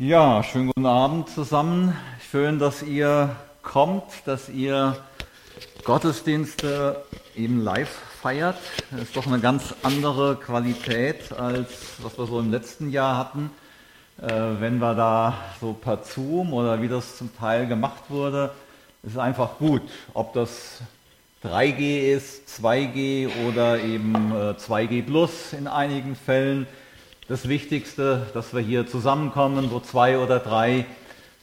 Ja, schönen guten Abend zusammen. Schön, dass ihr kommt, dass ihr Gottesdienste eben live feiert. Das ist doch eine ganz andere Qualität als was wir so im letzten Jahr hatten. Äh, wenn wir da so per Zoom oder wie das zum Teil gemacht wurde, ist einfach gut. Ob das 3G ist, 2G oder eben 2G Plus in einigen Fällen das Wichtigste, dass wir hier zusammenkommen, wo zwei oder drei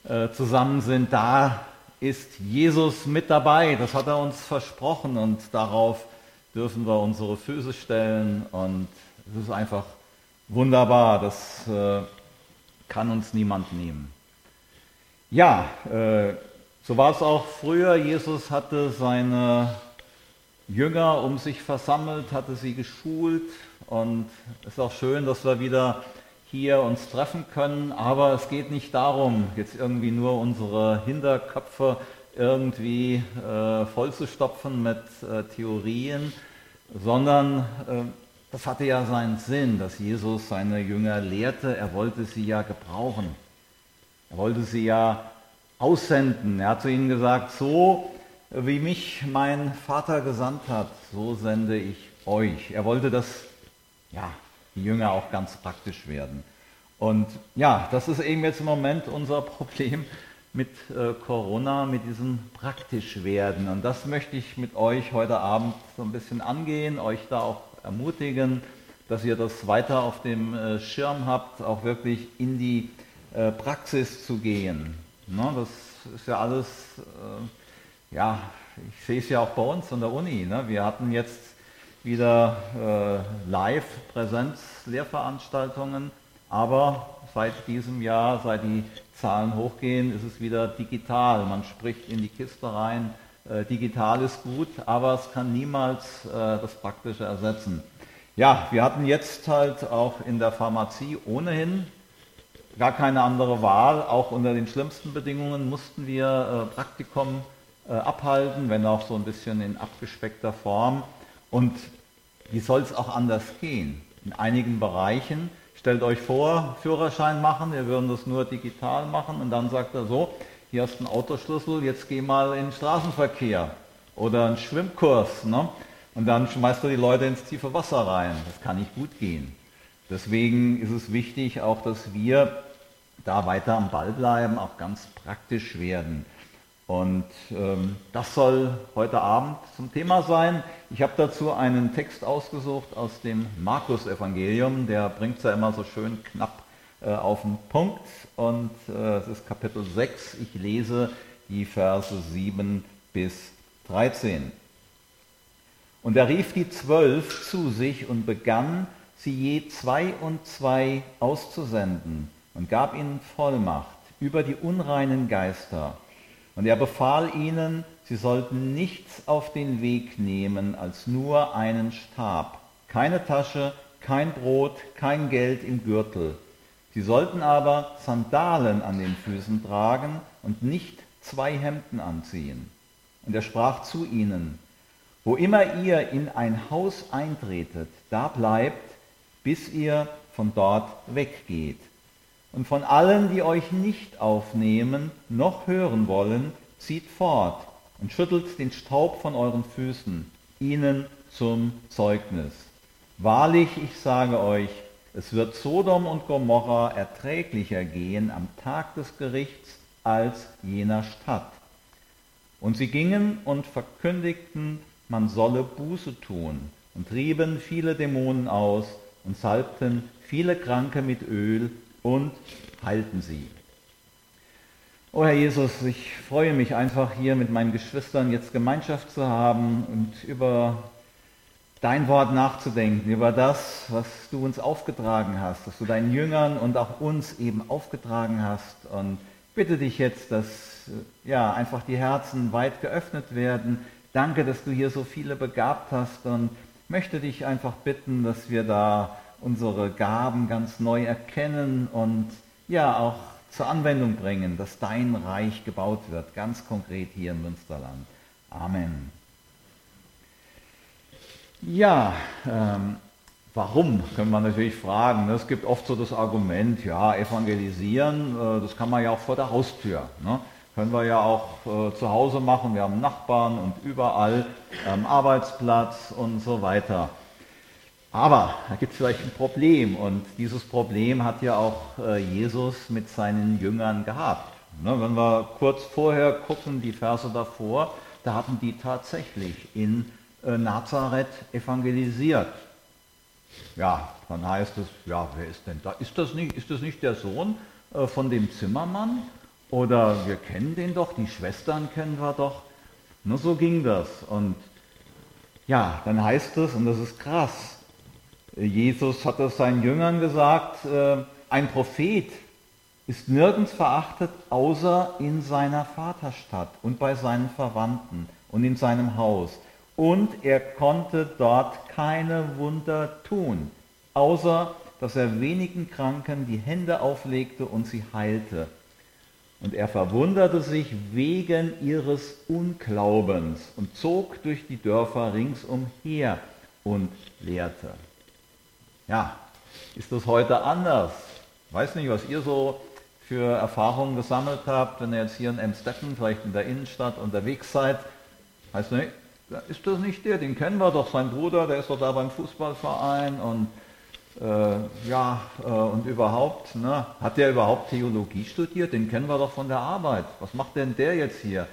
äh, zusammen sind. Da ist Jesus mit dabei. Das hat er uns versprochen und darauf dürfen wir unsere Füße stellen und es ist einfach wunderbar. Das äh, kann uns niemand nehmen. Ja, äh, so war es auch früher. Jesus hatte seine Jünger um sich versammelt, hatte sie geschult und es ist auch schön, dass wir wieder hier uns treffen können, aber es geht nicht darum, jetzt irgendwie nur unsere Hinterköpfe irgendwie äh, vollzustopfen mit äh, Theorien, sondern äh, das hatte ja seinen Sinn, dass Jesus seine Jünger lehrte. Er wollte sie ja gebrauchen. Er wollte sie ja aussenden. Er hat zu ihnen gesagt, so wie mich mein Vater gesandt hat, so sende ich euch. Er wollte, dass ja, die Jünger auch ganz praktisch werden. Und ja, das ist eben jetzt im Moment unser Problem mit äh, Corona, mit diesem praktisch werden. Und das möchte ich mit euch heute Abend so ein bisschen angehen, euch da auch ermutigen, dass ihr das weiter auf dem äh, Schirm habt, auch wirklich in die äh, Praxis zu gehen. Ne, das ist ja alles äh, ja, ich sehe es ja auch bei uns an der Uni. Ne? Wir hatten jetzt wieder äh, Live-Präsenz-Lehrveranstaltungen, aber seit diesem Jahr, seit die Zahlen hochgehen, ist es wieder digital. Man spricht in die Kiste rein. Äh, digital ist gut, aber es kann niemals äh, das Praktische ersetzen. Ja, wir hatten jetzt halt auch in der Pharmazie ohnehin gar keine andere Wahl. Auch unter den schlimmsten Bedingungen mussten wir äh, Praktikum äh, abhalten, wenn auch so ein bisschen in abgespeckter Form. Und wie soll es auch anders gehen? In einigen Bereichen, stellt euch vor, Führerschein machen, wir würden das nur digital machen und dann sagt er so, hier hast du einen Autoschlüssel, jetzt geh mal in den Straßenverkehr oder einen Schwimmkurs. Ne? Und dann schmeißt du die Leute ins tiefe Wasser rein. Das kann nicht gut gehen. Deswegen ist es wichtig auch, dass wir da weiter am Ball bleiben, auch ganz praktisch werden. Und ähm, das soll heute Abend zum Thema sein. Ich habe dazu einen Text ausgesucht aus dem Markus-Evangelium. Der bringt es ja immer so schön knapp äh, auf den Punkt. Und äh, es ist Kapitel 6. Ich lese die Verse 7 bis 13. Und er rief die Zwölf zu sich und begann, sie je zwei und zwei auszusenden und gab ihnen Vollmacht über die unreinen Geister und er befahl ihnen, sie sollten nichts auf den Weg nehmen als nur einen Stab, keine Tasche, kein Brot, kein Geld im Gürtel. Sie sollten aber Sandalen an den Füßen tragen und nicht zwei Hemden anziehen. Und er sprach zu ihnen, wo immer ihr in ein Haus eintretet, da bleibt, bis ihr von dort weggeht. Und von allen, die euch nicht aufnehmen, noch hören wollen, zieht fort und schüttelt den Staub von euren Füßen, ihnen zum Zeugnis. Wahrlich, ich sage euch, es wird Sodom und Gomorra erträglicher gehen am Tag des Gerichts als jener Stadt. Und sie gingen und verkündigten, man solle Buße tun und trieben viele Dämonen aus und salbten viele Kranke mit Öl und halten sie. Oh Herr Jesus, ich freue mich einfach hier mit meinen Geschwistern jetzt Gemeinschaft zu haben und über dein Wort nachzudenken, über das, was du uns aufgetragen hast, dass du deinen Jüngern und auch uns eben aufgetragen hast. Und bitte dich jetzt, dass ja einfach die Herzen weit geöffnet werden. Danke, dass du hier so viele begabt hast und möchte dich einfach bitten, dass wir da unsere Gaben ganz neu erkennen und ja auch zur Anwendung bringen, dass dein Reich gebaut wird, ganz konkret hier im Münsterland. Amen. Ja, ähm, Warum, können wir natürlich fragen. Es gibt oft so das Argument, ja, evangelisieren, äh, das kann man ja auch vor der Haustür. Ne? Können wir ja auch äh, zu Hause machen, wir haben Nachbarn und überall am Arbeitsplatz und so weiter. Aber da gibt es vielleicht ein Problem und dieses Problem hat ja auch äh, Jesus mit seinen Jüngern gehabt. Ne, wenn wir kurz vorher gucken, die Verse davor, da hatten die tatsächlich in äh, Nazareth evangelisiert. Ja, dann heißt es, ja, wer ist denn da? Ist das nicht, ist das nicht der Sohn äh, von dem Zimmermann? Oder wir kennen den doch, die Schwestern kennen wir doch. Nur so ging das. Und ja, dann heißt es, und das ist krass, Jesus hat es seinen Jüngern gesagt, äh, ein Prophet ist nirgends verachtet, außer in seiner Vaterstadt und bei seinen Verwandten und in seinem Haus. Und er konnte dort keine Wunder tun, außer dass er wenigen Kranken die Hände auflegte und sie heilte. Und er verwunderte sich wegen ihres Unglaubens und zog durch die Dörfer ringsumher und lehrte. Ja, ist das heute anders? Weiß nicht, was ihr so für Erfahrungen gesammelt habt, wenn ihr jetzt hier in Emstetten, vielleicht in der Innenstadt unterwegs seid. Heißt nicht, ist das nicht der? Den kennen wir doch, sein Bruder, der ist doch da beim Fußballverein und äh, ja, äh, und überhaupt, ne, hat der überhaupt Theologie studiert? Den kennen wir doch von der Arbeit. Was macht denn der jetzt hier?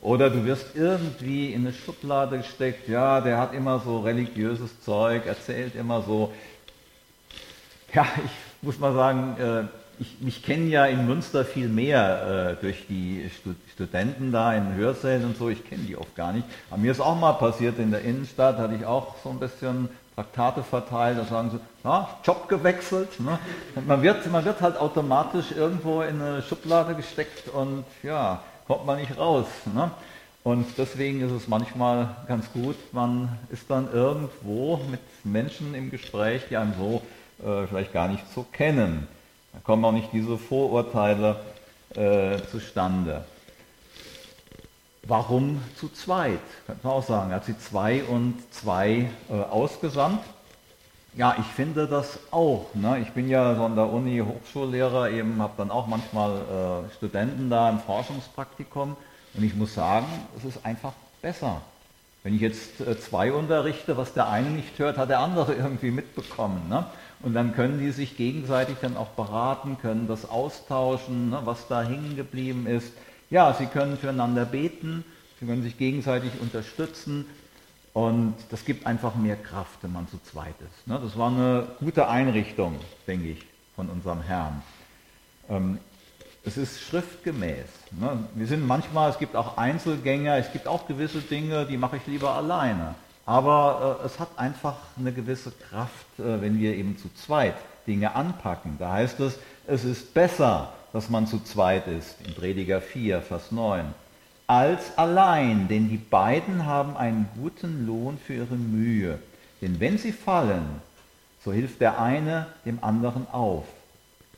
Oder du wirst irgendwie in eine Schublade gesteckt, ja, der hat immer so religiöses Zeug, erzählt immer so. Ja, ich muss mal sagen, äh, ich, mich kennen ja in Münster viel mehr äh, durch die Stud Studenten da in Hörsälen und so, ich kenne die oft gar nicht. Aber mir ist auch mal passiert in der Innenstadt, hatte ich auch so ein bisschen Traktate verteilt, da sagen sie, ja, Job gewechselt. Ne? Man, wird, man wird halt automatisch irgendwo in eine Schublade gesteckt und ja, kommt man nicht raus. Ne? Und deswegen ist es manchmal ganz gut, man ist dann irgendwo mit Menschen im Gespräch, die einem so äh, vielleicht gar nicht so kennen. Da kommen auch nicht diese Vorurteile äh, zustande. Warum zu zweit? Könnte man auch sagen. Er hat sie zwei und zwei äh, ausgesandt. Ja, ich finde das auch. Ne? Ich bin ja so an der Uni Hochschullehrer, eben habe dann auch manchmal äh, Studenten da im Forschungspraktikum und ich muss sagen, es ist einfach besser. Wenn ich jetzt äh, zwei unterrichte, was der eine nicht hört, hat der andere irgendwie mitbekommen. Ne? Und dann können die sich gegenseitig dann auch beraten, können das austauschen, ne, was da hängen geblieben ist. Ja, sie können füreinander beten, sie können sich gegenseitig unterstützen und das gibt einfach mehr Kraft, wenn man zu zweit ist. Ne. Das war eine gute Einrichtung, denke ich, von unserem Herrn. Ähm, es ist schriftgemäß. Ne. Wir sind manchmal, es gibt auch Einzelgänger, es gibt auch gewisse Dinge, die mache ich lieber alleine. Aber äh, es hat einfach eine gewisse Kraft, äh, wenn wir eben zu zweit Dinge anpacken. Da heißt es, es ist besser, dass man zu zweit ist, in Prediger 4, Vers 9, als allein, denn die beiden haben einen guten Lohn für ihre Mühe. Denn wenn sie fallen, so hilft der eine dem anderen auf.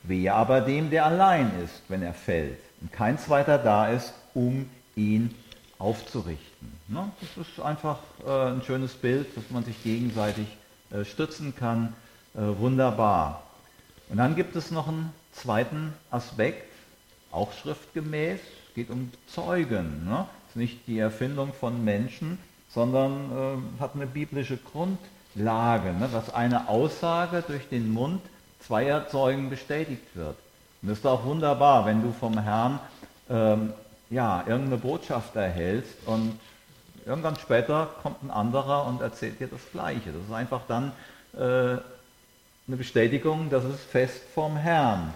Wehe aber dem, der allein ist, wenn er fällt und kein zweiter da ist, um ihn aufzurichten. Ne? Das ist einfach äh, ein schönes Bild, dass man sich gegenseitig äh, stützen kann. Äh, wunderbar. Und dann gibt es noch einen zweiten Aspekt, auch schriftgemäß. Es geht um Zeugen. Ne? Ist nicht die Erfindung von Menschen, sondern äh, hat eine biblische Grundlage, ne? dass eine Aussage durch den Mund zweier Zeugen bestätigt wird. Und das ist auch wunderbar, wenn du vom Herrn ähm, ja, irgendeine Botschaft erhältst und irgendwann später kommt ein anderer und erzählt dir das Gleiche. Das ist einfach dann äh, eine Bestätigung, dass es fest vom Herrn.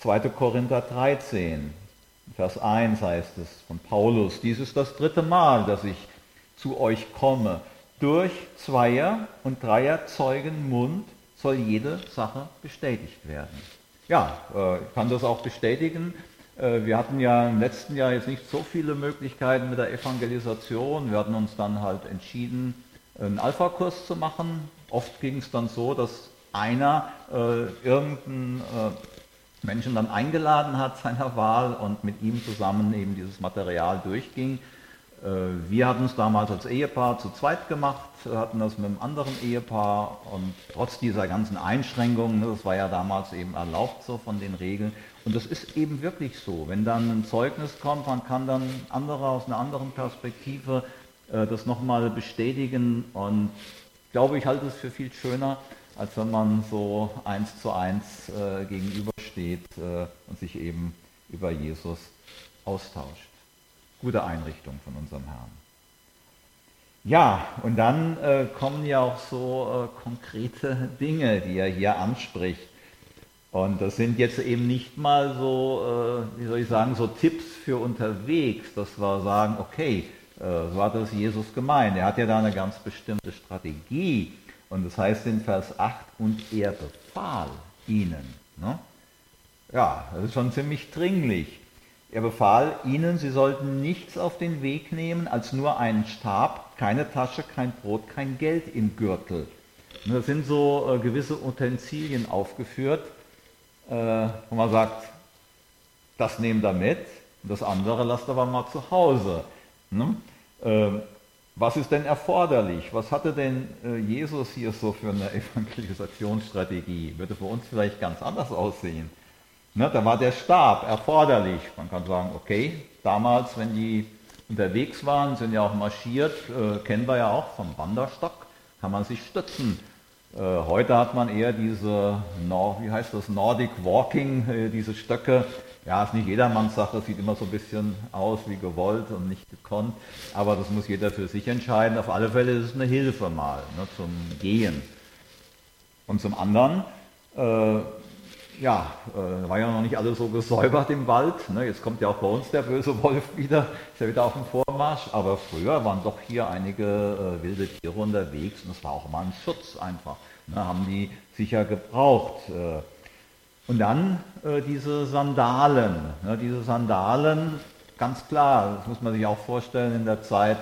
2. Korinther 13, Vers 1 heißt es von Paulus, dies ist das dritte Mal, dass ich zu euch komme. Durch Zweier und Dreier Zeugen Mund soll jede Sache bestätigt werden. Ja, äh, ich kann das auch bestätigen. Äh, wir hatten ja im letzten Jahr jetzt nicht so viele Möglichkeiten mit der Evangelisation. Wir hatten uns dann halt entschieden, einen Alpha-Kurs zu machen. Oft ging es dann so, dass einer äh, irgendeinen äh, Menschen dann eingeladen hat seiner Wahl und mit ihm zusammen eben dieses Material durchging. Äh, wir hatten es damals als Ehepaar zu zweit gemacht, hatten das mit einem anderen Ehepaar und trotz dieser ganzen Einschränkungen, das war ja damals eben erlaubt so von den Regeln. Und das ist eben wirklich so. Wenn dann ein Zeugnis kommt, man kann dann andere aus einer anderen Perspektive äh, das nochmal bestätigen und ich glaube, ich halte es für viel schöner, als wenn man so eins zu eins äh, gegenübersteht und sich eben über Jesus austauscht gute Einrichtung von unserem Herrn. Ja, und dann äh, kommen ja auch so äh, konkrete Dinge, die er hier anspricht. Und das sind jetzt eben nicht mal so, äh, wie soll ich sagen, so Tipps für unterwegs, dass wir sagen, okay, äh, so hat das Jesus gemeint. Er hat ja da eine ganz bestimmte Strategie. Und das heißt in Vers 8, und er befahl ihnen. Ne? Ja, das ist schon ziemlich dringlich. Er befahl ihnen, sie sollten nichts auf den Weg nehmen als nur einen Stab, keine Tasche, kein Brot, kein Geld im Gürtel. Und da sind so äh, gewisse Utensilien aufgeführt, äh, wo man sagt, das nehmt ihr mit, das andere lasst aber mal zu Hause. Ne? Äh, was ist denn erforderlich? Was hatte denn äh, Jesus hier so für eine Evangelisationsstrategie? Würde für uns vielleicht ganz anders aussehen. Ne, da war der Stab erforderlich. Man kann sagen, okay, damals, wenn die unterwegs waren, sind ja auch marschiert, äh, kennen wir ja auch vom Wanderstock, kann man sich stützen. Äh, heute hat man eher diese, wie heißt das, Nordic Walking, äh, diese Stöcke. Ja, ist nicht jedermanns Sache, sieht immer so ein bisschen aus wie gewollt und nicht gekonnt, aber das muss jeder für sich entscheiden. Auf alle Fälle ist es eine Hilfe mal ne, zum Gehen. Und zum anderen, äh, ja, äh, war ja noch nicht alles so gesäubert im Wald. Ne? Jetzt kommt ja auch bei uns der böse Wolf wieder, ist ja wieder auf dem Vormarsch. Aber früher waren doch hier einige äh, wilde Tiere unterwegs und es war auch mal ein Schutz einfach. Ne? Haben die sicher gebraucht. Äh. Und dann äh, diese Sandalen. Ne? Diese Sandalen, ganz klar, das muss man sich auch vorstellen in der Zeit,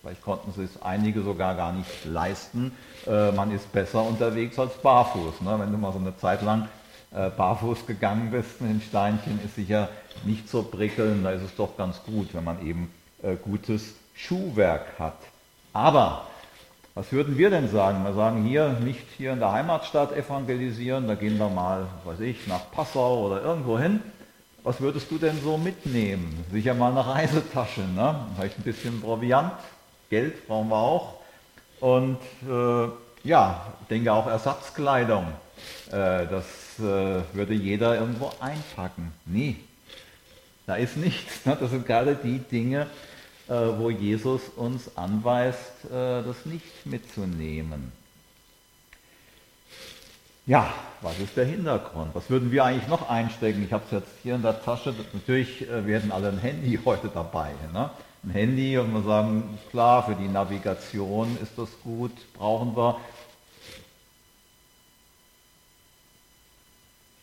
vielleicht konnten sie es einige sogar gar nicht leisten. Äh, man ist besser unterwegs als barfuß. Ne? Wenn du mal so eine Zeit lang äh, barfuß gegangen bist mit den Steinchen, ist sicher nicht so prickelnd. Da ist es doch ganz gut, wenn man eben äh, gutes Schuhwerk hat. Aber was würden wir denn sagen? Wir sagen hier nicht hier in der Heimatstadt evangelisieren, da gehen wir mal, weiß ich, nach Passau oder irgendwo hin. Was würdest du denn so mitnehmen? Sicher mal eine Reisetasche, ne? vielleicht ein bisschen Proviant, Geld brauchen wir auch. Und äh, ja, denke auch Ersatzkleidung. Äh, das würde jeder irgendwo einpacken. Nie. Da ist nichts. Ne? Das sind gerade die Dinge, äh, wo Jesus uns anweist, das nicht mitzunehmen. Ja, was ist der Hintergrund? Was würden wir eigentlich noch einstecken? Ich habe es jetzt hier in der Tasche. Natürlich werden alle ein Handy heute dabei. Ne? Ein Handy und wir sagen, klar, für die Navigation ist das gut, brauchen wir.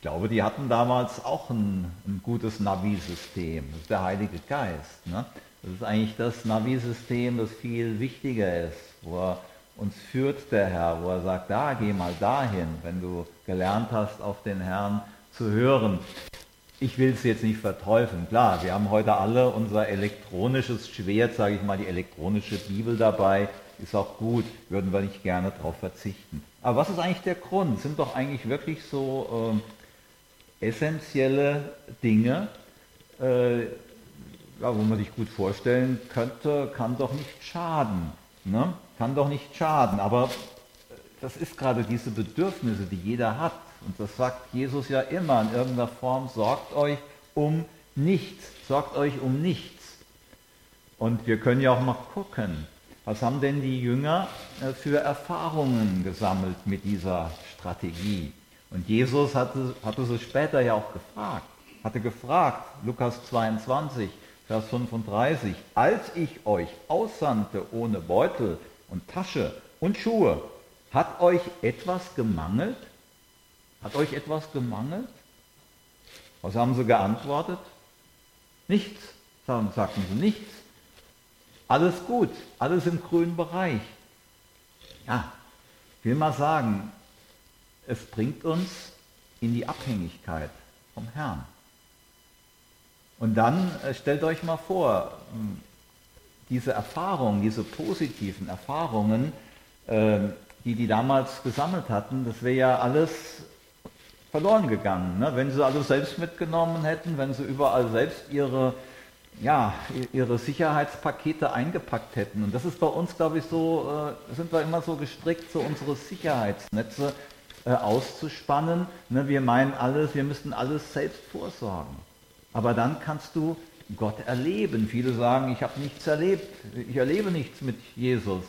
Glaube, die hatten damals auch ein, ein gutes Navi-System. Das ist der Heilige Geist. Ne? Das ist eigentlich das Navi-System, das viel wichtiger ist, wo er uns führt, der Herr, wo er sagt, da geh mal dahin, wenn du gelernt hast, auf den Herrn zu hören. Ich will es jetzt nicht verteufeln. Klar, wir haben heute alle unser elektronisches Schwert, sage ich mal, die elektronische Bibel dabei. Ist auch gut, würden wir nicht gerne darauf verzichten. Aber was ist eigentlich der Grund? Sind doch eigentlich wirklich so äh, essentielle Dinge, äh, ja, wo man sich gut vorstellen könnte, kann doch nicht schaden. Ne? Kann doch nicht schaden. Aber das ist gerade diese Bedürfnisse, die jeder hat. Und das sagt Jesus ja immer in irgendeiner Form, sorgt euch um nichts. Sorgt euch um nichts. Und wir können ja auch mal gucken, was haben denn die Jünger äh, für Erfahrungen gesammelt mit dieser Strategie? Und Jesus hatte, hatte sie später ja auch gefragt, hatte gefragt, Lukas 22, Vers 35, als ich euch aussandte ohne Beutel und Tasche und Schuhe, hat euch etwas gemangelt? Hat euch etwas gemangelt? Was haben sie geantwortet? Nichts, sagten sie, nichts. Alles gut, alles im grünen Bereich. Ja, ich will mal sagen, es bringt uns in die Abhängigkeit vom Herrn. Und dann äh, stellt euch mal vor, hm, diese Erfahrungen, diese positiven Erfahrungen, äh, die die damals gesammelt hatten, das wäre ja alles verloren gegangen. Ne? Wenn sie alles selbst mitgenommen hätten, wenn sie überall selbst ihre, ja, ihre Sicherheitspakete eingepackt hätten. Und das ist bei uns, glaube ich, so, äh, sind wir immer so gestrickt, so unsere Sicherheitsnetze äh, auszuspannen. Ne? Wir meinen alles, wir müssten alles selbst vorsorgen. Aber dann kannst du Gott erleben. Viele sagen, ich habe nichts erlebt, ich erlebe nichts mit Jesus.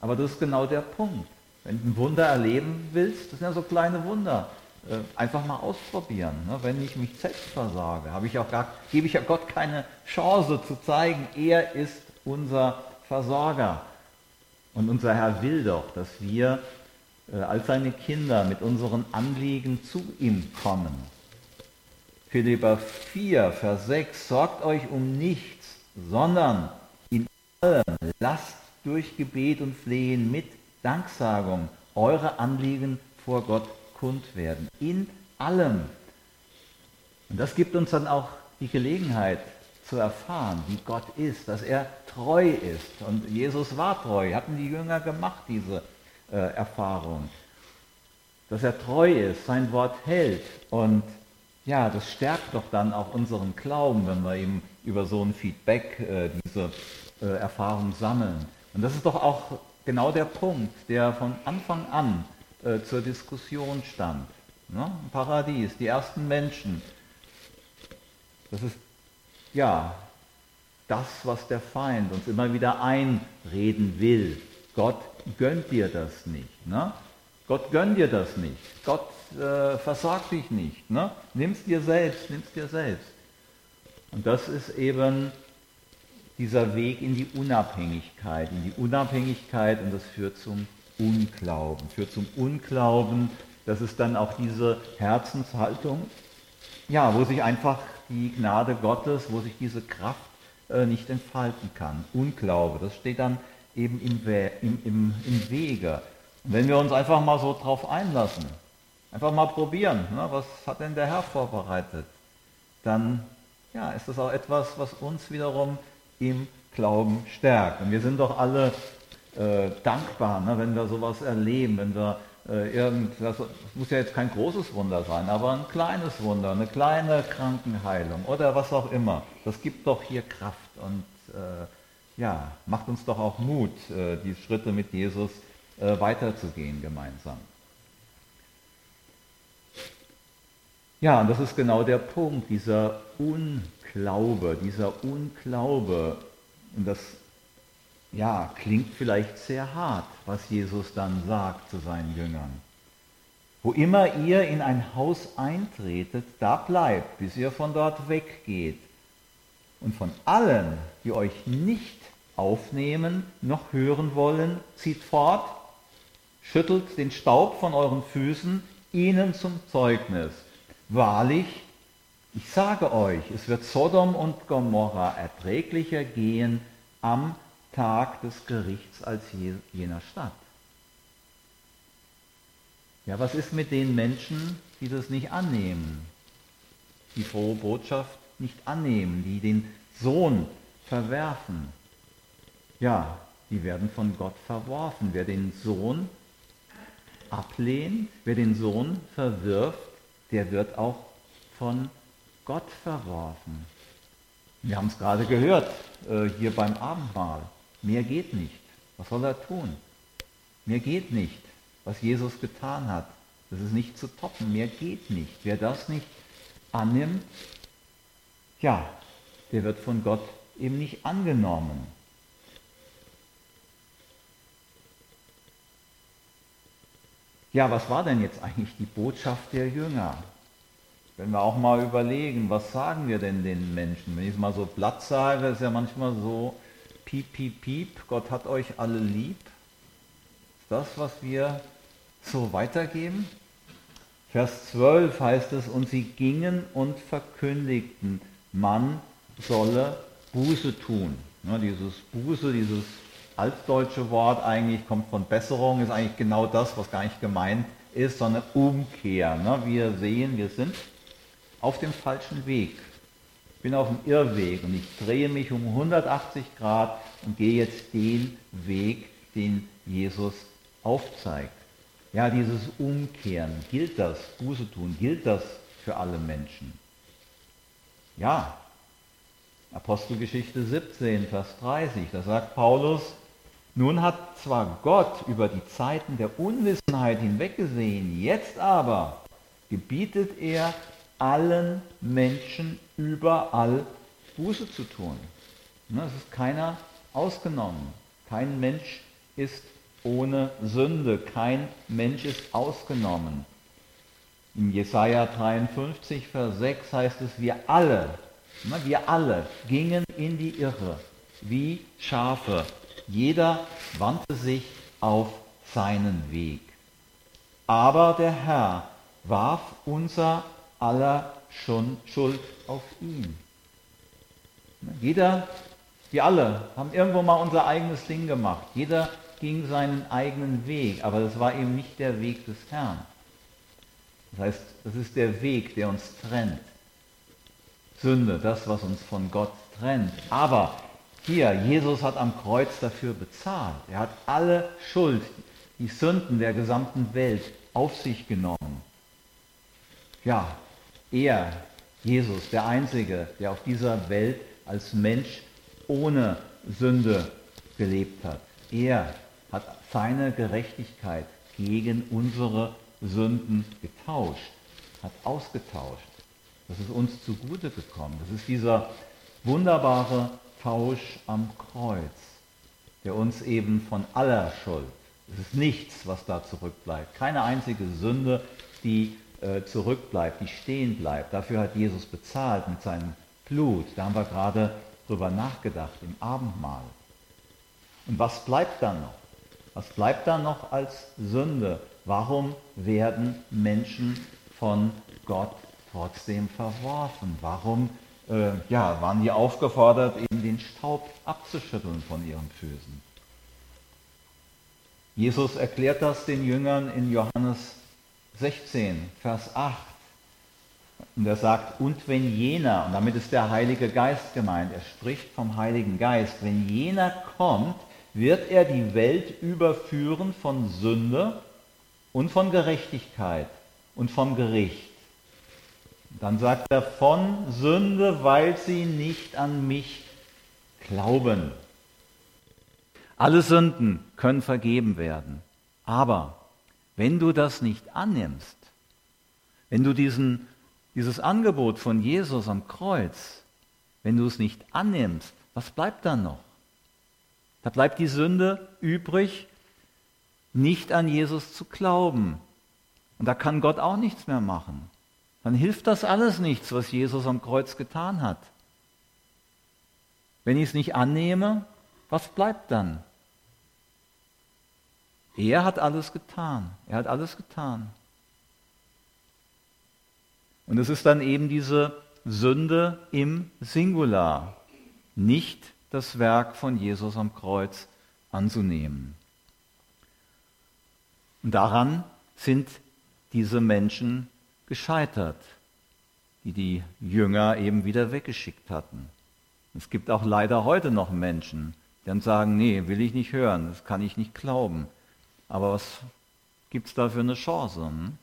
Aber das ist genau der Punkt. Wenn du ein Wunder erleben willst, das sind ja so kleine Wunder. Äh, einfach mal ausprobieren. Ne? Wenn ich mich selbst versage, habe ich auch gar, gebe ich ja Gott keine Chance zu zeigen, er ist unser Versorger. Und unser Herr will doch, dass wir als seine Kinder mit unseren Anliegen zu ihm kommen. Philippa 4, Vers 6, sorgt euch um nichts, sondern in allem lasst durch Gebet und Flehen mit Danksagung eure Anliegen vor Gott kund werden. In allem. Und das gibt uns dann auch die Gelegenheit zu erfahren, wie Gott ist, dass er treu ist. Und Jesus war treu, hatten die Jünger gemacht, diese äh, Erfahrung. Dass er treu ist, sein Wort hält. Und ja, das stärkt doch dann auch unseren Glauben, wenn wir eben über so ein Feedback äh, diese äh, Erfahrung sammeln. Und das ist doch auch genau der Punkt, der von Anfang an äh, zur Diskussion stand. Ne? Paradies, die ersten Menschen. Das ist ja das, was der Feind uns immer wieder einreden will. Gott gönnt dir das nicht. Ne? Gott gönnt dir das nicht. Gott äh, versorgt dich nicht. Ne? Nimm's dir selbst, nimm's dir selbst. Und das ist eben dieser Weg in die Unabhängigkeit, in die Unabhängigkeit und das führt zum Unglauben. Führt zum Unglauben, das ist dann auch diese Herzenshaltung, ja, wo sich einfach die Gnade Gottes, wo sich diese Kraft äh, nicht entfalten kann. Unglaube, das steht dann eben im, We im, im, im Wege. Und wenn wir uns einfach mal so drauf einlassen, einfach mal probieren, ne, was hat denn der Herr vorbereitet, dann ja, ist das auch etwas, was uns wiederum im Glauben stärkt. Und wir sind doch alle äh, dankbar, ne, wenn wir sowas erleben, wenn wir äh, irgend, das muss ja jetzt kein großes Wunder sein, aber ein kleines Wunder, eine kleine Krankenheilung oder was auch immer. Das gibt doch hier Kraft und äh, ja, macht uns doch auch Mut, äh, die Schritte mit Jesus äh, weiterzugehen gemeinsam. Ja, und das ist genau der Punkt, dieser Unglaube, dieser Unglaube. Und das ja, klingt vielleicht sehr hart, was Jesus dann sagt zu seinen Jüngern. Wo immer ihr in ein Haus eintretet, da bleibt, bis ihr von dort weggeht. Und von allen, die euch nicht aufnehmen noch hören wollen, zieht fort, schüttelt den Staub von euren Füßen ihnen zum Zeugnis. Wahrlich, ich sage euch, es wird Sodom und Gomorra erträglicher gehen am Tag des Gerichts als jener Stadt. Ja, was ist mit den Menschen, die das nicht annehmen, die frohe Botschaft nicht annehmen, die den Sohn verwerfen? Ja, die werden von Gott verworfen. Wer den Sohn ablehnt, wer den Sohn verwirft, der wird auch von Gott verworfen. Wir haben es gerade gehört, äh, hier beim Abendmahl. Mehr geht nicht. Was soll er tun? Mehr geht nicht, was Jesus getan hat. Das ist nicht zu toppen. Mehr geht nicht. Wer das nicht annimmt, ja, der wird von Gott eben nicht angenommen. Ja, was war denn jetzt eigentlich die Botschaft der Jünger? Wenn wir auch mal überlegen, was sagen wir denn den Menschen? Wenn ich es mal so platt sage, ist ja manchmal so, piep, piep, piep, Gott hat euch alle lieb. Ist das, was wir so weitergeben? Vers 12 heißt es, und sie gingen und verkündigten, man solle Buße tun. Ja, dieses Buße, dieses altdeutsche Wort eigentlich kommt von Besserung, ist eigentlich genau das, was gar nicht gemeint ist, sondern Umkehr. Ne? Wir sehen, wir sind auf dem falschen Weg bin auf dem Irrweg und ich drehe mich um 180 Grad und gehe jetzt den Weg, den Jesus aufzeigt. Ja, dieses Umkehren, gilt das, Buße tun, gilt das für alle Menschen? Ja, Apostelgeschichte 17, Vers 30, da sagt Paulus, nun hat zwar Gott über die Zeiten der Unwissenheit hinweggesehen, jetzt aber gebietet er allen Menschen überall Buße zu tun. Ne, es ist keiner ausgenommen. Kein Mensch ist ohne Sünde. Kein Mensch ist ausgenommen. In Jesaja 53, Vers 6 heißt es, wir alle, wir alle gingen in die Irre, wie Schafe. Jeder wandte sich auf seinen Weg. Aber der Herr warf unser aller Schuld auf ihn. Jeder, wir alle, haben irgendwo mal unser eigenes Ding gemacht. Jeder ging seinen eigenen Weg, aber das war eben nicht der Weg des Herrn. Das heißt, das ist der Weg, der uns trennt. Sünde, das, was uns von Gott trennt. Aber hier, Jesus hat am Kreuz dafür bezahlt. Er hat alle Schuld, die Sünden der gesamten Welt auf sich genommen. Ja, er, Jesus, der Einzige, der auf dieser Welt als Mensch ohne Sünde gelebt hat. Er hat seine Gerechtigkeit gegen unsere Sünden getauscht, hat ausgetauscht. Das ist uns zugute gekommen. Das ist dieser wunderbare Tausch am Kreuz, der uns eben von aller Schuld, es ist nichts, was da zurückbleibt, keine einzige Sünde, die äh, zurückbleibt, die stehen bleibt. Dafür hat Jesus bezahlt mit seinem Blut. Da haben wir gerade drüber nachgedacht im Abendmahl. Und was bleibt dann noch? Was bleibt dann noch als Sünde? Warum werden Menschen von Gott trotzdem verworfen? Warum äh, ja, waren die aufgefordert, eben den Staub abzuschütteln von ihren Füßen? Jesus erklärt das den Jüngern in Johannes 16, Vers 8. Und er sagt, und wenn jener, und damit ist der Heilige Geist gemeint, er spricht vom Heiligen Geist, wenn jener kommt, wird er die Welt überführen von Sünde und von Gerechtigkeit und vom Gericht. Dann sagt er von Sünde, weil sie nicht an mich glauben. Alle Sünden können vergeben werden, aber wenn du das nicht annimmst, wenn du diesen, dieses Angebot von Jesus am Kreuz, wenn du es nicht annimmst, was bleibt dann noch? Da bleibt die Sünde übrig, nicht an Jesus zu glauben. Und da kann Gott auch nichts mehr machen. Dann hilft das alles nichts, was Jesus am Kreuz getan hat. Wenn ich es nicht annehme, was bleibt dann? Er hat alles getan. Er hat alles getan. Und es ist dann eben diese Sünde im Singular, nicht das Werk von Jesus am Kreuz anzunehmen. Und daran sind diese Menschen gescheitert, die die Jünger eben wieder weggeschickt hatten. Es gibt auch leider heute noch Menschen, die dann sagen, nee, will ich nicht hören, das kann ich nicht glauben. Aber was gibt es da für eine Chance? Hm?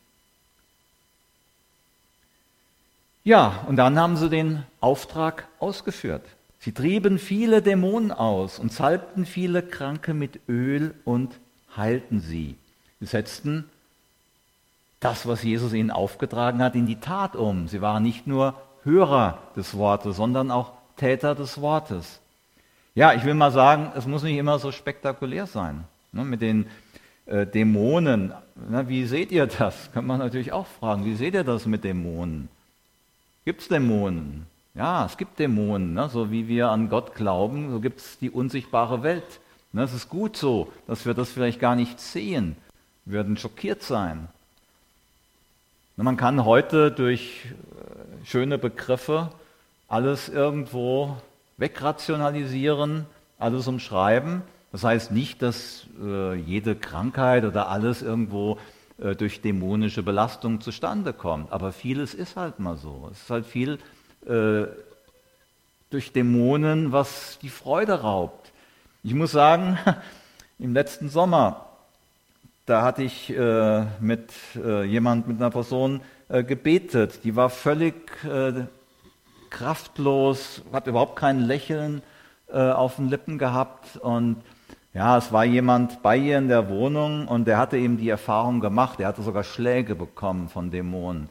Ja, und dann haben sie den Auftrag ausgeführt. Sie trieben viele Dämonen aus und salbten viele Kranke mit Öl und heilten sie. Sie setzten das, was Jesus ihnen aufgetragen hat, in die Tat um. Sie waren nicht nur Hörer des Wortes, sondern auch Täter des Wortes. Ja, ich will mal sagen, es muss nicht immer so spektakulär sein. Ne, mit den äh, Dämonen. Na, wie seht ihr das? Kann man natürlich auch fragen. Wie seht ihr das mit Dämonen? Gibt es Dämonen? Ja, es gibt Dämonen. Ne? So wie wir an Gott glauben, so gibt es die unsichtbare Welt. Ne? Es ist gut so, dass wir das vielleicht gar nicht sehen. Würden schockiert sein. Man kann heute durch äh, schöne Begriffe alles irgendwo wegrationalisieren, alles umschreiben. Das heißt nicht, dass äh, jede Krankheit oder alles irgendwo äh, durch dämonische Belastung zustande kommt, aber vieles ist halt mal so. Es ist halt viel äh, durch Dämonen, was die Freude raubt. Ich muss sagen, im letzten Sommer, da hatte ich äh, mit äh, jemand, mit einer Person äh, gebetet, die war völlig äh, kraftlos, hat überhaupt kein Lächeln äh, auf den Lippen gehabt. Und ja, es war jemand bei ihr in der Wohnung und der hatte eben die Erfahrung gemacht, er hatte sogar Schläge bekommen von Dämonen.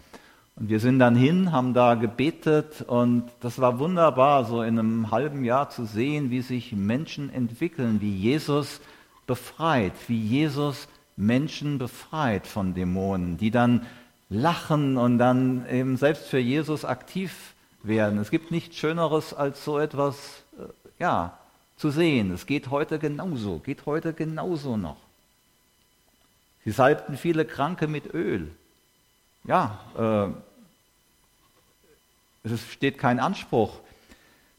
Und wir sind dann hin, haben da gebetet und das war wunderbar, so in einem halben Jahr zu sehen, wie sich Menschen entwickeln, wie Jesus befreit, wie Jesus Menschen befreit von Dämonen, die dann lachen und dann eben selbst für Jesus aktiv werden. Es gibt nichts Schöneres, als so etwas äh, ja, zu sehen. Es geht heute genauso, geht heute genauso noch. Sie salbten viele Kranke mit Öl. Ja, äh, es steht kein Anspruch.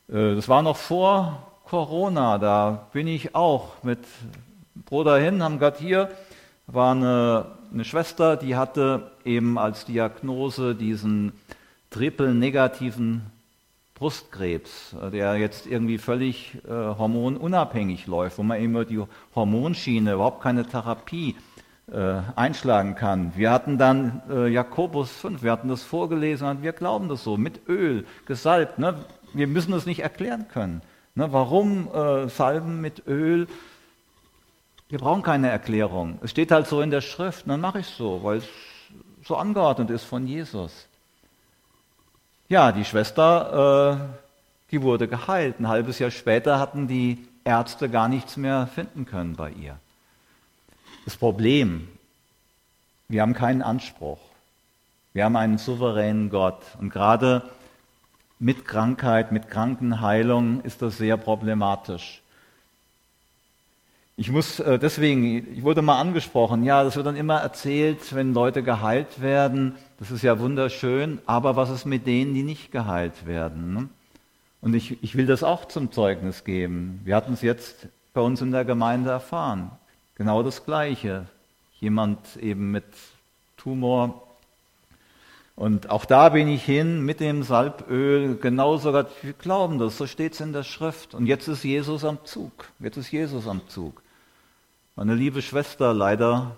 Äh, das war noch vor Corona, da bin ich auch mit Bruder hin, haben gerade hier, war eine, eine Schwester, die hatte eben als Diagnose diesen triple-negativen Brustkrebs, der jetzt irgendwie völlig äh, hormonunabhängig läuft, wo man immer die Hormonschiene, überhaupt keine Therapie äh, einschlagen kann. Wir hatten dann äh, Jakobus 5, wir hatten das vorgelesen und wir glauben das so, mit Öl gesalbt. Ne? Wir müssen das nicht erklären können. Ne? Warum äh, salben mit Öl? Wir brauchen keine Erklärung. Es steht halt so in der Schrift, dann mache ich so, weil es so angeordnet ist von Jesus. Ja, die Schwester, äh, die wurde geheilt. Ein halbes Jahr später hatten die Ärzte gar nichts mehr finden können bei ihr. Das Problem, wir haben keinen Anspruch. Wir haben einen souveränen Gott. Und gerade mit Krankheit, mit Krankenheilung ist das sehr problematisch. Ich muss äh, deswegen, ich wurde mal angesprochen, ja, das wird dann immer erzählt, wenn Leute geheilt werden, das ist ja wunderschön, aber was ist mit denen, die nicht geheilt werden? Ne? Und ich, ich will das auch zum Zeugnis geben. Wir hatten es jetzt bei uns in der Gemeinde erfahren. Genau das Gleiche. Jemand eben mit Tumor. Und auch da bin ich hin mit dem Salböl, genau sogar, wir glauben das, so steht es in der Schrift. Und jetzt ist Jesus am Zug. Jetzt ist Jesus am Zug. Meine liebe Schwester, leider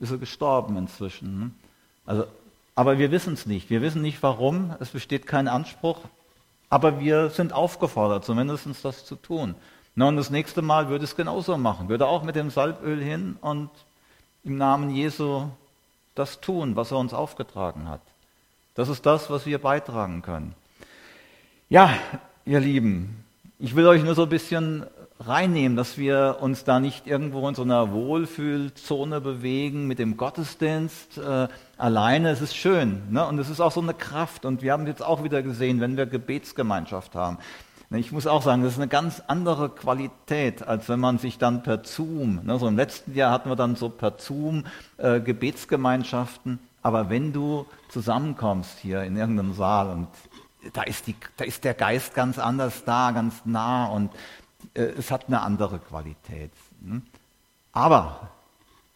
ist sie gestorben inzwischen. Also, aber wir wissen es nicht. Wir wissen nicht warum. Es besteht kein Anspruch. Aber wir sind aufgefordert, zumindest das zu tun. Und das nächste Mal würde es genauso machen. Würde auch mit dem Salböl hin und im Namen Jesu das tun, was er uns aufgetragen hat. Das ist das, was wir beitragen können. Ja, ihr Lieben, ich will euch nur so ein bisschen reinnehmen, dass wir uns da nicht irgendwo in so einer Wohlfühlzone bewegen mit dem Gottesdienst äh, alleine. Es ist schön ne? und es ist auch so eine Kraft. Und wir haben jetzt auch wieder gesehen, wenn wir Gebetsgemeinschaft haben. Ne, ich muss auch sagen, das ist eine ganz andere Qualität, als wenn man sich dann per Zoom, ne? so im letzten Jahr hatten wir dann so per Zoom äh, Gebetsgemeinschaften. Aber wenn du zusammenkommst hier in irgendeinem Saal und da ist, die, da ist der Geist ganz anders da, ganz nah und es hat eine andere Qualität. Ne? Aber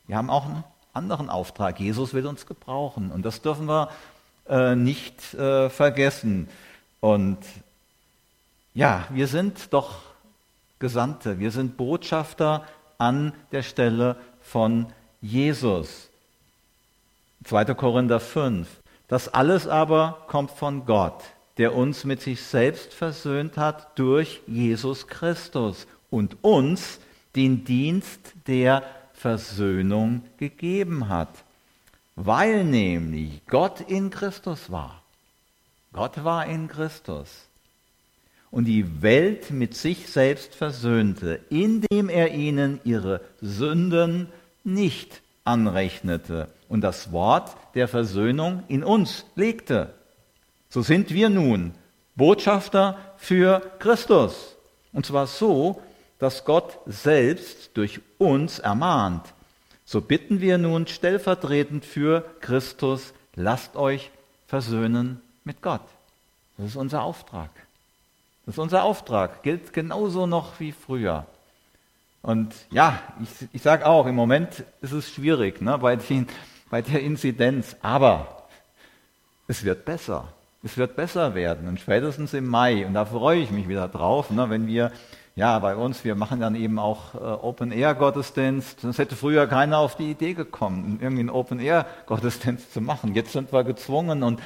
wir haben auch einen anderen Auftrag. Jesus will uns gebrauchen und das dürfen wir äh, nicht äh, vergessen. Und ja, wir sind doch Gesandte, wir sind Botschafter an der Stelle von Jesus. 2. Korinther 5. Das alles aber kommt von Gott, der uns mit sich selbst versöhnt hat durch Jesus Christus und uns den Dienst der Versöhnung gegeben hat, weil nämlich Gott in Christus war. Gott war in Christus und die Welt mit sich selbst versöhnte, indem er ihnen ihre Sünden nicht anrechnete und das Wort der Versöhnung in uns legte. So sind wir nun Botschafter für Christus. Und zwar so, dass Gott selbst durch uns ermahnt. So bitten wir nun stellvertretend für Christus, lasst euch versöhnen mit Gott. Das ist unser Auftrag. Das ist unser Auftrag, gilt genauso noch wie früher. Und ja, ich, ich sage auch, im Moment ist es schwierig ne, bei, den, bei der Inzidenz, aber es wird besser. Es wird besser werden und spätestens im Mai, und da freue ich mich wieder drauf, ne, wenn wir, ja, bei uns, wir machen dann eben auch äh, Open-Air-Gottesdienst. Das hätte früher keiner auf die Idee gekommen, irgendwie einen Open-Air-Gottesdienst zu machen. Jetzt sind wir gezwungen und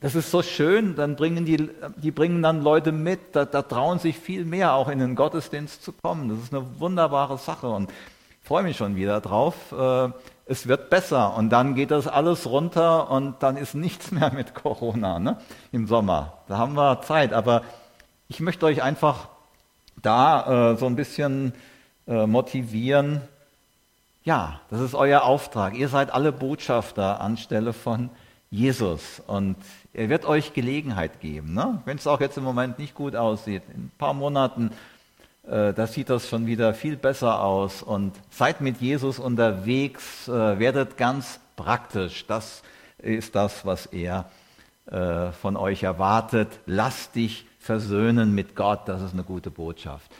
das ist so schön, dann bringen die, die bringen dann Leute mit, da, da trauen sich viel mehr auch in den Gottesdienst zu kommen. Das ist eine wunderbare Sache und ich freue mich schon wieder drauf. Äh, es wird besser und dann geht das alles runter und dann ist nichts mehr mit Corona ne? im Sommer. Da haben wir Zeit, aber ich möchte euch einfach da äh, so ein bisschen äh, motivieren. Ja, das ist euer Auftrag. Ihr seid alle Botschafter anstelle von Jesus und er wird euch Gelegenheit geben. Ne? Wenn es auch jetzt im Moment nicht gut aussieht, in ein paar Monaten äh, da sieht das schon wieder viel besser aus. Und seid mit Jesus unterwegs, äh, werdet ganz praktisch. Das ist das, was er äh, von euch erwartet. Lasst dich versöhnen mit Gott. Das ist eine gute Botschaft.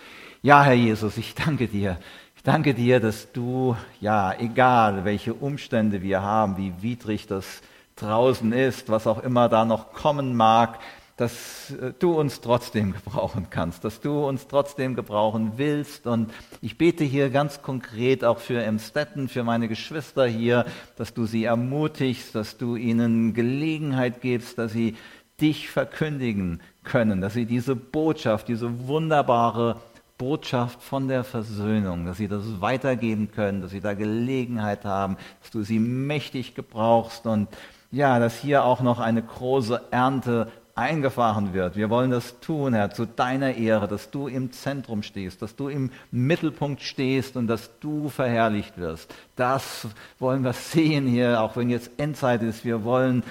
Ja, Herr Jesus, ich danke dir. Ich danke dir, dass du, ja, egal welche Umstände wir haben, wie widrig das draußen ist, was auch immer da noch kommen mag, dass äh, du uns trotzdem gebrauchen kannst, dass du uns trotzdem gebrauchen willst. Und ich bete hier ganz konkret auch für Emstetten, für meine Geschwister hier, dass du sie ermutigst, dass du ihnen Gelegenheit gibst, dass sie dich verkündigen können, dass sie diese Botschaft, diese wunderbare Botschaft von der Versöhnung, dass sie das weitergeben können, dass sie da Gelegenheit haben, dass du sie mächtig gebrauchst und ja, dass hier auch noch eine große Ernte eingefahren wird. Wir wollen das tun, Herr, zu deiner Ehre, dass du im Zentrum stehst, dass du im Mittelpunkt stehst und dass du verherrlicht wirst. Das wollen wir sehen hier, auch wenn jetzt Endzeit ist. Wir wollen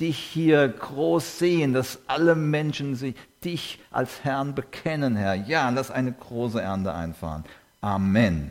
dich hier groß sehen, dass alle Menschen sich dich als Herrn bekennen, Herr. Ja, lass eine große Ernte einfahren. Amen.